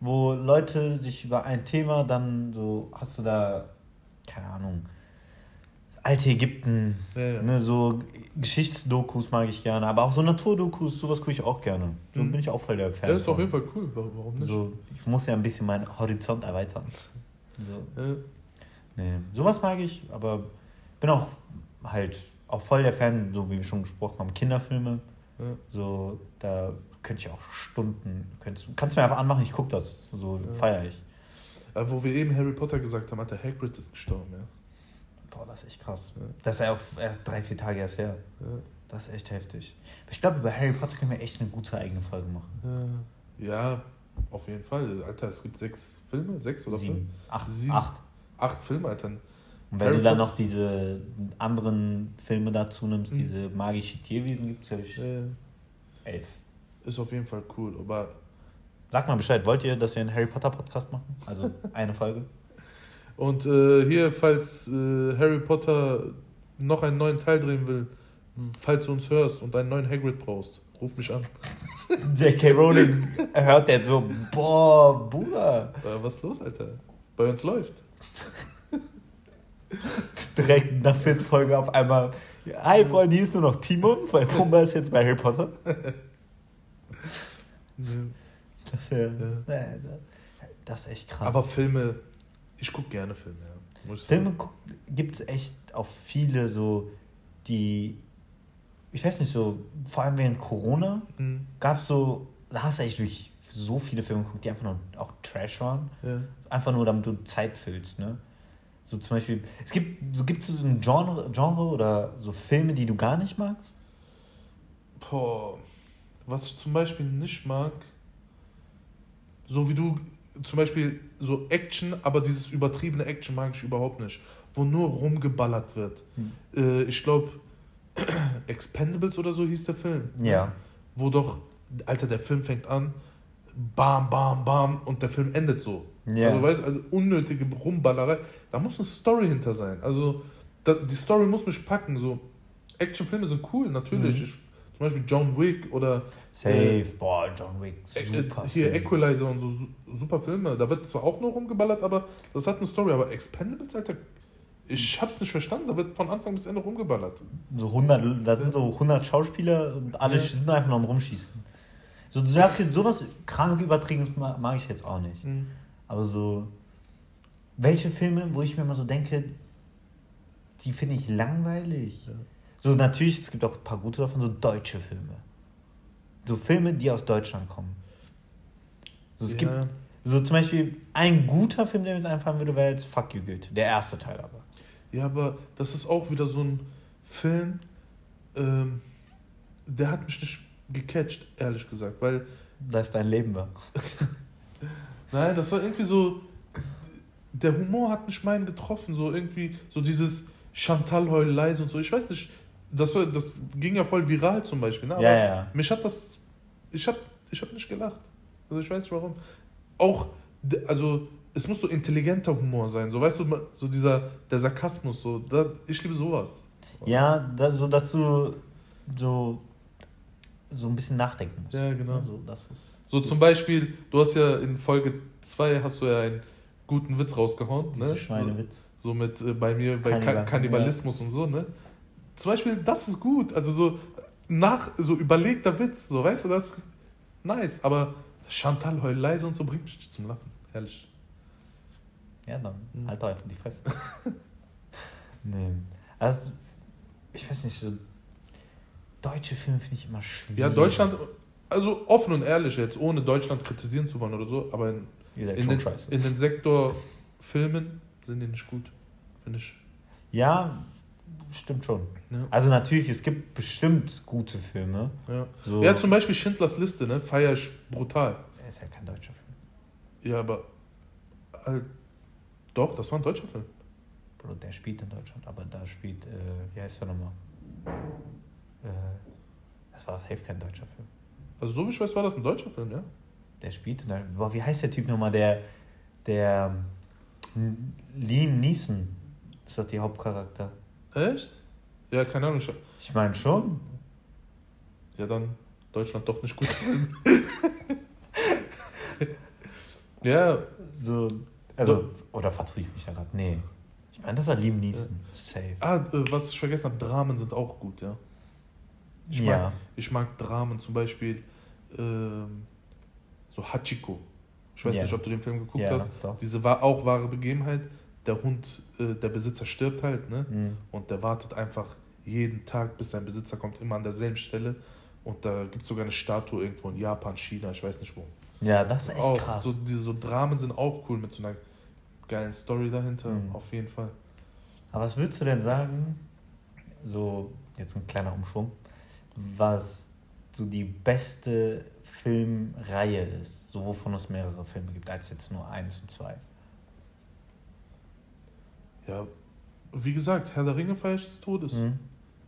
wo Leute sich über ein Thema dann so, hast du da, keine Ahnung, alte Ägypten, Ja, ne, so Geschichtsdokus mag ich gerne, aber auch so Naturdokus, sowas gucke ich auch gerne. So Mhm. bin ich auch voll der Fan. Ja, ist auf jeden Fall cool. Warum nicht? So, ich muss ja ein bisschen meinen Horizont erweitern. So. Ja. Nee, sowas mag ich, aber bin auch halt auch voll der Fan, so wie wir schon gesprochen haben, Kinderfilme. Ja. So, da könnte ich auch Stunden, könntest, kannst du mir einfach anmachen, ich gucke das. So Ja. feiere ich. Äh, wo wir eben Harry Potter gesagt haben, Alter, Hagrid ist gestorben, ja. Boah, das ist echt krass. Ja. Das ist ja auf erst drei, vier Tage erst her. Ja. Das ist echt heftig. Ich glaube, über Harry Potter können wir echt eine gute eigene Folge machen. Äh, ja, auf jeden Fall. Alter, es gibt sechs Filme, sechs oder Sieben. fünf? Acht. Sieben. Acht. Acht Filme, Alter. Und wenn Harry du dann noch diese anderen Filme dazu nimmst, Mhm. diese magische Tierwesen, gibt es ja Äh, elf. ist auf jeden Fall cool. Aber Sag mal Bescheid, wollt ihr, dass wir einen Harry Potter Podcast machen? Also eine Folge? Und äh, hier, falls äh, Harry Potter noch einen neuen Teil drehen will, falls du uns hörst und einen neuen Hagrid brauchst, ruf mich an. J.K. Rowling hört jetzt so, boah, Bruder. Äh, was ist los, Alter? Bei uns läuft. Direkt nach vierten Folge auf einmal, hi Freunde, hier ist nur noch Timon, weil Pumba ist jetzt bei Harry Potter. Das, wär, Ja. das ist echt krass. Aber Filme, ich gucke gerne Filme, ja. Filme gibt es echt auch viele so, die, ich weiß nicht, so, vor allem während Corona Mhm. gab es so, da hast du echt wirklich so viele Filme geguckt, die einfach nur auch Trash waren. Ja. Einfach nur, damit du Zeit füllst, ne? So zum Beispiel, es gibt, so gibt es so ein Genre, Genre oder so Filme, die du gar nicht magst? Boah, was ich zum Beispiel nicht mag, so wie du, zum Beispiel so Action, aber dieses übertriebene Action mag ich überhaupt nicht, wo nur rumgeballert wird. Hm. Äh, ich glaube, Expendables oder so hieß der Film. Ja. Wo doch, Alter, der Film fängt an, bam, bam, bam, und der Film endet so. Ja. Also, weißt, also unnötige Rumballerei. Da muss eine Story hinter sein. Also da, die Story muss mich packen. So Actionfilme sind cool, natürlich. Mhm. Ich, zum Beispiel John Wick oder Safe, äh, boah, John Wick, äh, super. hier Film. Equalizer und so su- super Filme. Da wird zwar auch nur rumgeballert, aber das hat eine Story. Aber Expendables, Alter, ich hab's nicht verstanden. Da wird von Anfang bis Ende rumgeballert. So 100, da sind so 100 Schauspieler und alle Ja. sind einfach nur am Rumschießen. So, so okay, sowas krank übertriebenes ma- mag ich jetzt auch nicht. Aber so, welche Filme, wo ich mir immer so denke, die finde ich langweilig. Ja. So, natürlich, es gibt auch ein paar gute davon, so deutsche Filme. So Filme, die aus Deutschland kommen. So, es gibt Ja. so zum Beispiel ein guter Film, der mir jetzt einfallen würde, wäre jetzt Fuck You Goethe. Der erste Teil aber. Ja, aber das ist auch wieder so ein Film, ähm, der hat mich nicht gecatcht, ehrlich gesagt. Weil, Da ist dein Leben war. nein, das war irgendwie so, der Humor hat mich meinen getroffen, so irgendwie, so dieses Chantal heul leise und so. Ich weiß nicht, das, war, das ging ja voll viral zum Beispiel, ne? aber Ja, ja. mich hat das, ich hab's, ich hab nicht gelacht. Also ich weiß nicht warum. Auch, also es muss so intelligenter Humor sein, so weißt du, so dieser, der Sarkasmus, so, da, ich liebe sowas. Ja, da, so dass du so, so ein bisschen nachdenken musst. Ja, genau. So, das ist. So zum Beispiel, du hast ja in Folge 2 hast du ja einen guten Witz rausgehauen, Diese ne? Schweinewitz. So, so mit äh, bei mir, bei Kannibal, Ka Kannibalismus und so, ne? Zum Beispiel, das ist gut. Also so nach, so überlegter Witz, so weißt du, das ist nice. Aber Chantal heul leise und so bringt mich zum Lachen, ehrlich. Ja, dann Mhm. halt doch einfach die Fresse. nee. Also, ich weiß nicht, so. Deutsche Filme finde ich immer schwierig. Ja, Deutschland, also offen und ehrlich jetzt, ohne Deutschland kritisieren zu wollen oder so, aber in, gesagt, in, den, in den Sektor Filmen sind die nicht gut, finde ich. ja, stimmt schon. Ja. Also, natürlich, es gibt bestimmt gute Filme. Ja. So, ja, zum Beispiel Schindlers Liste, ne? Feier ich brutal. Er ist ja kein deutscher Film. Ja, aber. Äh, doch, das war ein deutscher Film. Bro, der spielt in Deutschland, aber da spielt, äh, wie heißt der nochmal? Äh, das war safe kein deutscher Film. Also, so wie ich weiß, war das ein deutscher Film, ja? Der spielt in der, boah, wie heißt der Typ nochmal? Der, der ähm, Liam Neeson ist doch die Hauptcharakter. Echt? Ja, keine Ahnung. Ich, meine schon. ja, dann Deutschland doch nicht gut. ja, So, also, oder vertue ich mich da gerade? Nee. Ich meine, das war Liam Neeson. Safe. ah, äh, was ich vergessen habe, Dramen sind auch gut, ja. Ich mag, ja. ich mag Dramen, zum Beispiel ähm, so Hachiko. Ich weiß Ja. nicht, ob du den Film geguckt ja, hast. doch. Diese war auch wahre Begebenheit. Der Hund, äh, der Besitzer stirbt halt, ne? Mhm. Und der wartet einfach jeden Tag, bis sein Besitzer kommt, immer an derselben Stelle. Und da gibt es sogar eine Statue irgendwo in Japan, China, ich weiß nicht wo. Ja, das ist echt auch, krass. So, diese so Dramen sind auch cool mit so einer geilen Story dahinter, Mhm. auf jeden Fall. Aber was würdest du denn sagen, so jetzt ein kleiner Umschwung, was so die beste Filmreihe ist, so wovon es mehrere Filme gibt, als jetzt nur eins und zwei? Ja, wie gesagt, Herr der Ringe feier ich des Todes. Mhm.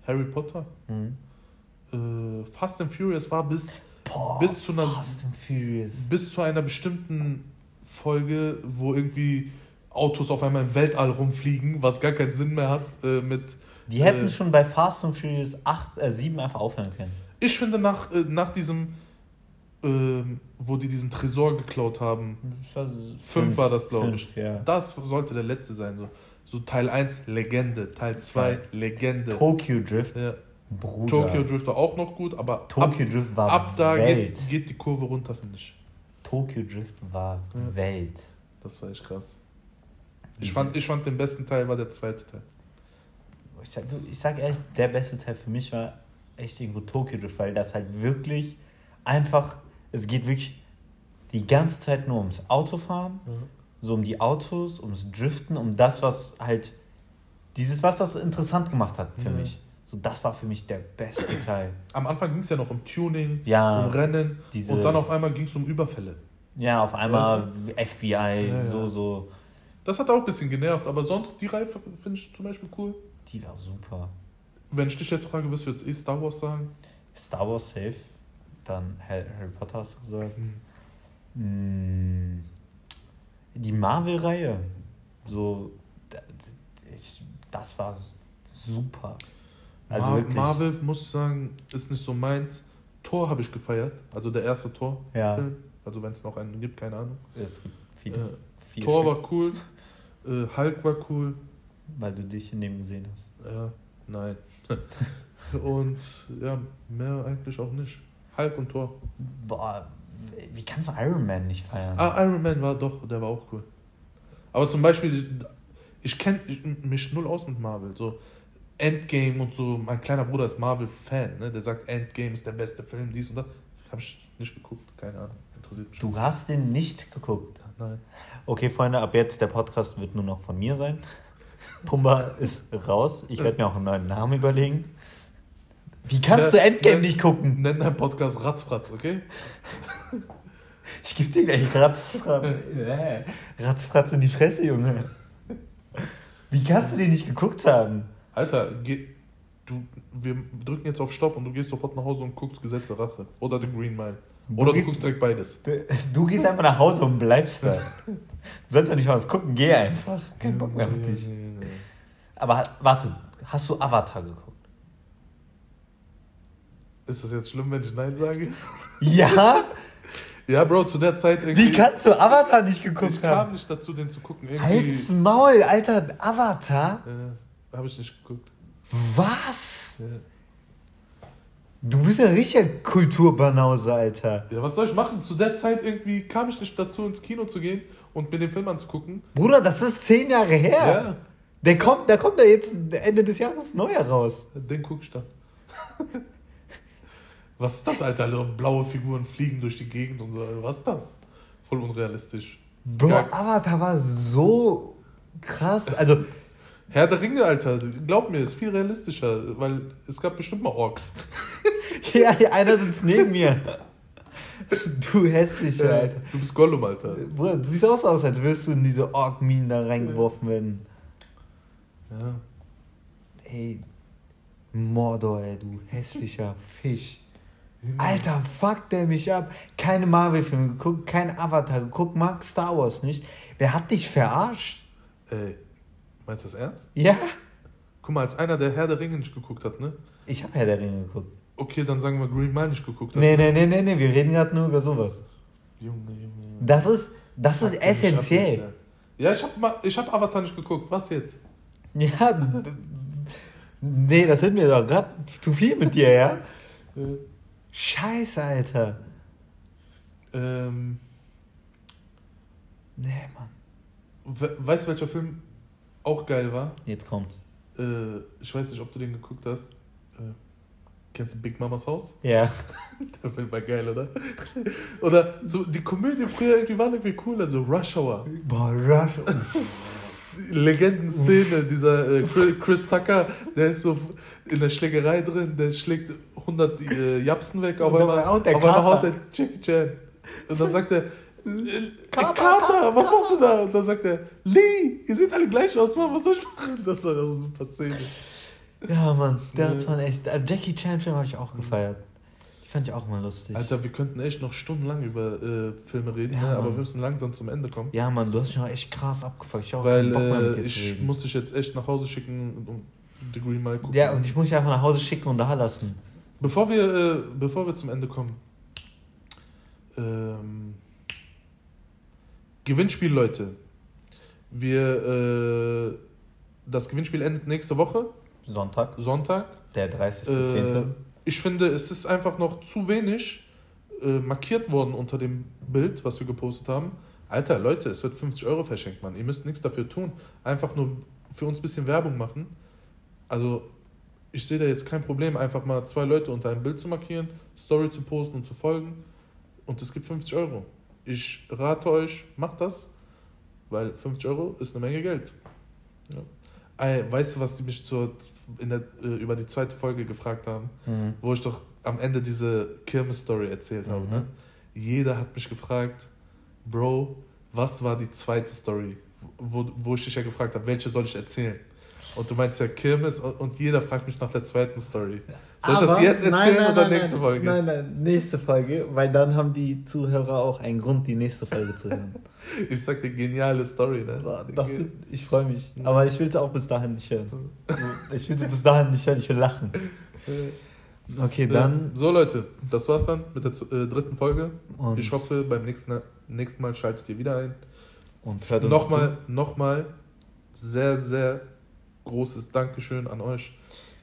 Harry Potter. Mhm. Äh, Fast and Furious war bis, Boah, Bis zu einer- Fast and Furious. bis zu einer bestimmten Folge, wo irgendwie Autos auf einmal im Weltall rumfliegen, was gar keinen Sinn mehr hat äh, mit Die hätten Äh, schon bei Fast and Furious 8, äh, 7 einfach aufhören können. Ich finde, nach, äh, nach diesem, ähm, wo die diesen Tresor geklaut haben, Fünf, war das, glaub fünf, ich. Ja. das sollte der letzte sein. So, so Teil 1, Legende. Teil 2, Legende. Tokyo Drift, Ja. Bruder. Tokyo Drift war auch noch gut, aber Tokyo Drift war ab, ab da Welt. geht, geht die Kurve runter, finde ich. Tokyo Drift war Ja. Welt. Das war echt krass. Ich fand, ich fand den besten Teil war der zweite Teil. Ich sag, ich sag ehrlich, der beste Teil für mich war echt irgendwo Tokyo Drift, weil das halt wirklich einfach, es geht wirklich die ganze Zeit nur ums Autofahren, so um die Autos, ums Driften, um das, was halt, dieses, was das interessant gemacht hat für Ja. mich. So, das war für mich der beste Teil. Am Anfang ging es ja noch um Tuning, Ja, um Rennen diese- und dann auf einmal ging es um Überfälle. ja, auf einmal FBI, ja. so, so, Das hat auch ein bisschen genervt, aber sonst die Reihe finde ich zum Beispiel cool. die war super. Wenn ich dich jetzt frage, wirst du jetzt eh Star Wars sagen? Star Wars safe, dann Harry Potter hast du gesagt. Hm. Die Marvel-Reihe, so, ich, das war super. Also Mar wirklich. Marvel, muss ich sagen, ist nicht so meins. Thor habe ich gefeiert, also der erste Thor-Film. Ja. Also wenn es noch einen gibt, keine Ahnung. Es gibt viele. Äh, viele Thor Stück, war cool, äh, Hulk war cool. Weil du dich in dem gesehen hast. Ja, nein. und ja, mehr eigentlich auch nicht. Hulk und Thor. Boah, wie kannst du Iron Man nicht feiern? Ah, Iron Man war doch, der war auch cool. Aber zum Beispiel, ich kenne mich null aus mit Marvel. So Endgame und so, mein kleiner Bruder ist Marvel-Fan, ne? Der sagt, Endgame ist der beste Film, dies und das. Habe ich nicht geguckt, keine Ahnung. Interessiert mich Du hast den nicht geguckt. Nein. Okay, Freunde, ab jetzt der Podcast wird nur noch von mir sein. Pumba ist raus. Ich werde mir auch einen neuen Namen überlegen. Wie kannst du Ne- Endgame ne- nicht gucken? Nenn deinen Podcast Ratzfratz, okay? Ich gebe dir gleich Ratzfratz, Ratzfratz in die Fresse, Junge. Wie kannst du den nicht geguckt haben? Alter, geh, du, wir drücken jetzt auf Stopp und du gehst sofort nach Hause und guckst Gesetz der Rache. Oder The Green Mile. Du Oder du gehst- guckst direkt beides. Du, du gehst einfach nach Hause und bleibst da. Du sollst doch nicht mal was gucken, geh einfach. Kein Bock mehr auf dich. Aber warte, hast du Avatar geguckt? Ist das jetzt schlimm, wenn ich Nein sage? Ja? Ja, Bro, zu der Zeit irgendwie. Wie kannst du Avatar nicht geguckt ich kam haben? nicht dazu, den zu gucken. Irgendwie. Halt's Maul, Alter, Avatar? Äh, habe ich nicht geguckt. Was? Ja. Du bist ja richtiger Kulturbanause, Alter. ja, was soll ich machen? Zu der Zeit irgendwie kam ich nicht dazu, ins Kino zu gehen und mir den Film anzugucken. Bruder, das ist zehn Jahre her. Ja, Der kommt, der kommt ja jetzt Ende des Jahres neu heraus. den guck ich dann. was ist das, Alter? Blaue Figuren fliegen durch die Gegend und so. Was ist das? Voll unrealistisch. Bro, Geil. Avatar war so krass. Also, Herr der Ringe, Alter, glaub mir, ist viel realistischer, weil es gab bestimmt mal Orks. ja, einer sitzt neben mir. Du hässlicher, Alter. Du bist Gollum, Alter. Bruder, du siehst auch so aus, als würdest du in diese Ork-Minen da reingeworfen werden. Ja. Ey, Mordor, ey, du hässlicher Fisch. Alter, fuck der mich ab. Keine Marvel-Filme geguckt, kein Avatar geguckt, mag Star Wars nicht. Wer hat dich verarscht? Ey, meinst du das ernst? Ja? Guck mal, als einer, der Herr der Ringe nicht geguckt hat, ne? Ich hab Herr der Ringe geguckt. Okay, dann sagen wir Green Mile nicht geguckt hat. Nee, nee, nee, nee, nee, wir reden gerade nur über sowas. Junge, Junge, Junge. Das ist, das ist essentiell. jetzt, Ja, Ja, ich hab, mal, ich hab Avatar nicht geguckt. Was jetzt? Ja, nee, das wird mir doch gerade zu viel mit dir, ja? Scheiße, Alter. ähm, Nee, Mann. we weißt du, welcher Film auch geil war? Jetzt kommt's. Äh, ich weiß nicht, ob du den geguckt hast. Äh, kennst du Big Mamas Haus? Ja. Der Film war geil, oder? oder so, die Komödien früher irgendwie waren irgendwie cool. Also Rush Hour. Boah, Rush. Legendenszene, dieser äh, Chris- Tucker, der ist so in der Schlägerei drin, der schlägt 100 äh, Japsen weg, auf einmal, auf einmal haut der Jackie Chan. Und dann sagt er, äh, Kater, Kater, was machst du da? Und dann sagt er, Lee, ihr seht alle gleich aus, Mann, was soll ich machen? Das war eine super Szene. Ja, Mann, der Ja. mal echt. Also Jackie Chan-Film habe ich auch gefeiert. Fand ich auch mal lustig. Alter, wir könnten echt noch stundenlang über äh, Filme reden, Ja, ne? aber wir müssen langsam zum Ende kommen. Ja, Mann, du hast mich auch echt krass abgefuckt. Ich auch Weil äh, ich muss dich jetzt echt nach Hause schicken, um The Green Mile gucken. Ja, und ich muss dich einfach nach Hause schicken und da lassen. Bevor wir, äh, bevor wir zum Ende kommen, ähm, Gewinnspiel, Leute. Wir, äh, das Gewinnspiel endet nächste Woche, Sonntag, Sonntag. der 30.10. Ich finde, es ist einfach noch zu wenig äh, markiert worden unter dem Bild, was wir gepostet haben. Alter, Leute, es wird 50 Euro verschenkt, Mann. Ihr müsst nichts dafür tun. Einfach nur für uns ein bisschen Werbung machen. Also, ich sehe da jetzt kein Problem, einfach mal zwei Leute unter ein Bild zu markieren, Story zu posten und zu folgen. Und es gibt 50 Euro. Ich rate euch, macht das, weil 50 Euro ist eine Menge Geld. Ja. Weißt du, was die mich zur, in der, äh, über die zweite Folge gefragt haben? Mhm. Wo ich doch am Ende diese Kirmes-Story erzählt habe. Mhm. Ne? Jeder hat mich gefragt, Bro, was war die zweite Story? Wo, wo ich dich ja gefragt habe, welche soll ich erzählen? Und du meinst ja Kirmes und, jeder fragt mich nach der zweiten Story. Soll ich das jetzt nein, erzählen nein, oder nein, nächste nein, Folge? Nein, nein, nächste Folge, weil dann haben die Zuhörer auch einen Grund, die nächste Folge zu hören. Ich sag dir, geniale Story, ne? Das, ich freue mich. Aber ich will es auch bis dahin nicht hören. Ich will es bis dahin nicht hören, ich will lachen. Okay, dann. Ja, so Leute, das war's dann mit der äh, dritten Folge. Und- ich hoffe, beim nächsten, nächsten Mal schaltet ihr wieder ein. Und hört uns Nochmal, nochmal sehr, sehr großes Dankeschön an euch.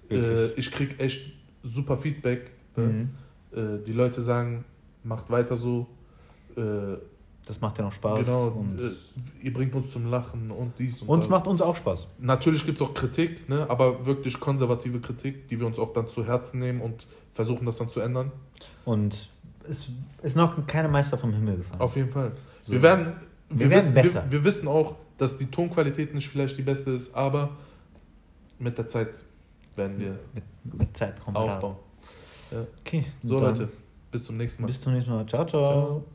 Äh, ich krieg echt super Feedback. ne? Mhm. Äh, die Leute sagen, macht weiter so. Äh, Das macht ja noch Spaß. genau, und äh, ihr bringt uns zum Lachen und dies und uns das. macht uns auch Spaß. Natürlich gibt es auch Kritik, ne? aber wirklich konservative Kritik, die wir uns auch dann zu Herzen nehmen und versuchen, das dann zu ändern. Und es ist noch keine Meister vom Himmel gefallen. Auf jeden Fall. So. Wir werden, Wir werden wissen, besser. Wir, wir wissen auch, dass die Tonqualität nicht vielleicht die beste ist, aber mit der Zeit werden wir mit, mit Zeit kommt Rat. aufbauen. Okay, So Leute, bis zum nächsten Mal. Bis zum nächsten Mal. ciao. ciao. Ciao.